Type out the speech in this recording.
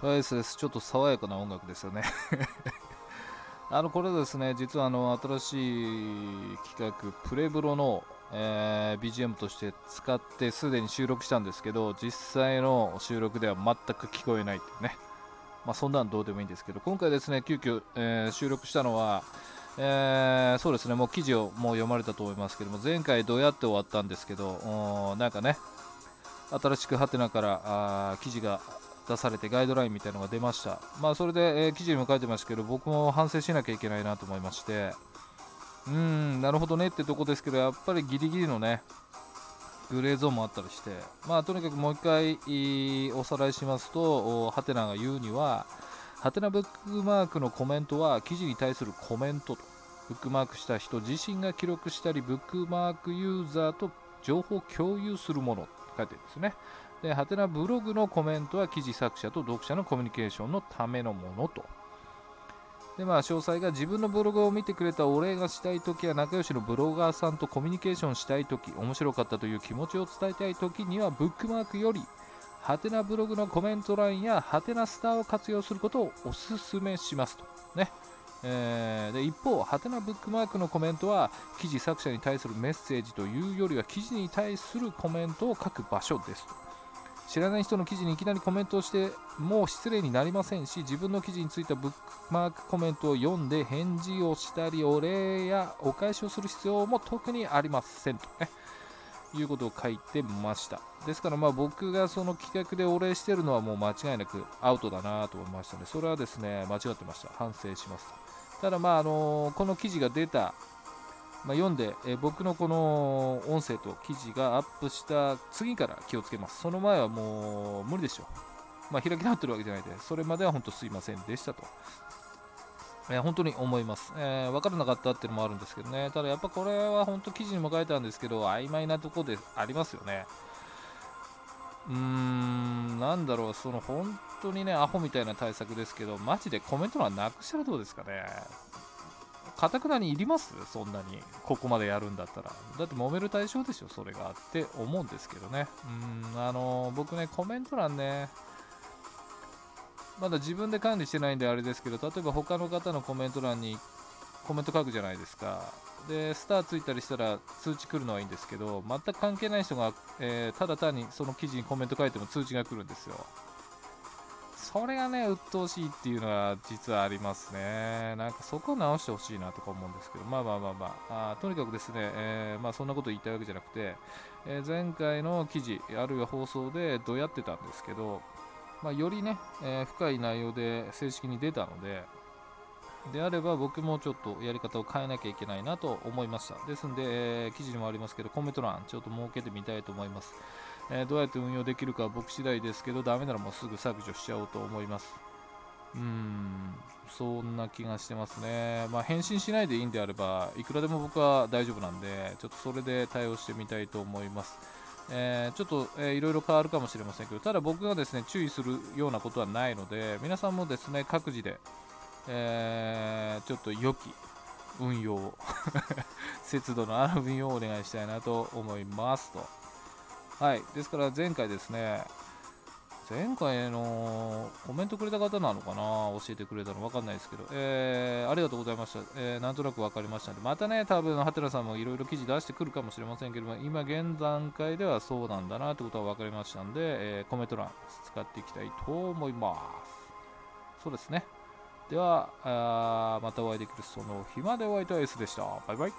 はい、です。ちょっと爽やかな音楽ですよね あの、これですね、実はあの、新しい企画、プレブロの、えー、BGM として使ってすでに収録したんですけど、実際の収録では全く聞こえないっていうね。まあ、そんなんどうでもいいんですけど、今回ですね、急遽、えー、収録したのは、えー、そうですね、もう記事をもう読まれたと思いますけども、前回どうやって終わったんですけど、なんかね、新しくハテナからあ記事が出されてガイドラインみたいなのが出ました。まあ、それで、えー、記事にも書いてましたけど、僕も反省しなきゃいけないなと思いまして、うん、なるほどねってとこですけど、やっぱりギリギリのね、グレーゾーンもあったりして、まあ、とにかくもう一回おさらいしますと、ハテナが言うには、ハテナブックマークのコメントは記事に対するコメントと、ブックマークした人自身が記録したり、ブックマークユーザーと情報共有するものって書いてるんですね。で、ハテナブログのコメントは記事作者と読者のコミュニケーションのためのものと。で、まあ、詳細が自分のブログを見てくれたお礼がしたいときや仲良しのブロガーさんとコミュニケーションしたいとき、面白かったという気持ちを伝えたいときには、ブックマークより、ハテナブログのコメント欄やハテナスターを活用することをお勧めしますと。ね。えー、で一方、ハテナブックマークのコメントは記事作者に対するメッセージというよりは記事に対するコメントを書く場所ですと。知らない人の記事にいきなりコメントをしてもう失礼になりませんし自分の記事についてブックマークコメントを読んで返事をしたりお礼やお返しをする必要も特にありませんとね。いうことを書いてました。ですからまあ僕がその企画でお礼してるのはもう間違いなくアウトだなと思いましたのでそれはですね間違ってました。反省しますた。だまああのこの記事が出たまあ、読んで、え、僕のこの音声と記事がアップした次から気をつけます。その前はもう無理でしょう。まあ、開き直ってるわけじゃないで、それまでは本当すいませんでしたと。えー、本当に思います、えー。分からなかったっていうのもあるんですけどね。ただやっぱこれは本当記事にも書いてあるんですけど、曖昧なとこでありますよね。うーん、なんだろう、その本当にね、アホみたいな対策ですけど、マジでコメント欄なくしたらどうですかね。かたくなにいります？そんなに。ここまでやるんだったら。だって揉める対象でしょ、それが。って思うんですけどね。うん、あの、僕ね、コメント欄ね、まだ自分で管理してないんであれですけど、例えば他の方のコメント欄にコメント書くじゃないですか。で、スターついたりしたら通知来るのはいいんですけど、全く関係ない人が、えー、ただ単にその記事にコメント書いても通知が来るんですよ。それがね、鬱陶しいっていうのは実はありますね。なんかそこを直してほしいなとか思うんですけど、まあまあまあまあ、あとにかくですね、えー、まあそんなこと言いたいわけじゃなくて、えー、前回の記事、あるいは放送でどうやってたんですけど、まあ、よりね、えー、深い内容で正式に出たので、であれば僕もちょっとやり方を変えなきゃいけないなと思いました。ですんで、えー、記事にもありますけど、コメント欄ちょっと設けてみたいと思います。えー、どうやって運用できるかは僕次第ですけど、ダメならもうすぐ削除しちゃおうと思います。うーん、そんな気がしてますね。まあ、返信しないでいいんであれば、いくらでも僕は大丈夫なんで、ちょっとそれで対応してみたいと思います。えー、ちょっと、えー、いろいろ変わるかもしれませんけど、ただ僕がですね、注意するようなことはないので、皆さんもですね、各自で、えー、ちょっと良き運用 節度のある運用をお願いしたいなと思いますと。はい。ですから前回ですね、前回のコメントくれた方なのかな？教えてくれたの？分かんないですけど、えー、ありがとうございました。えー、なんとなく分かりましたので、またね、多分、ハテナさんもいろいろ記事出してくるかもしれませんけども、今現段階ではそうなんだなってことは分かりましたんで、えー、コメント欄使っていきたいと思います。そうですね。では、あまたお会いできるその日までお会いいたい S でした。バイバイ。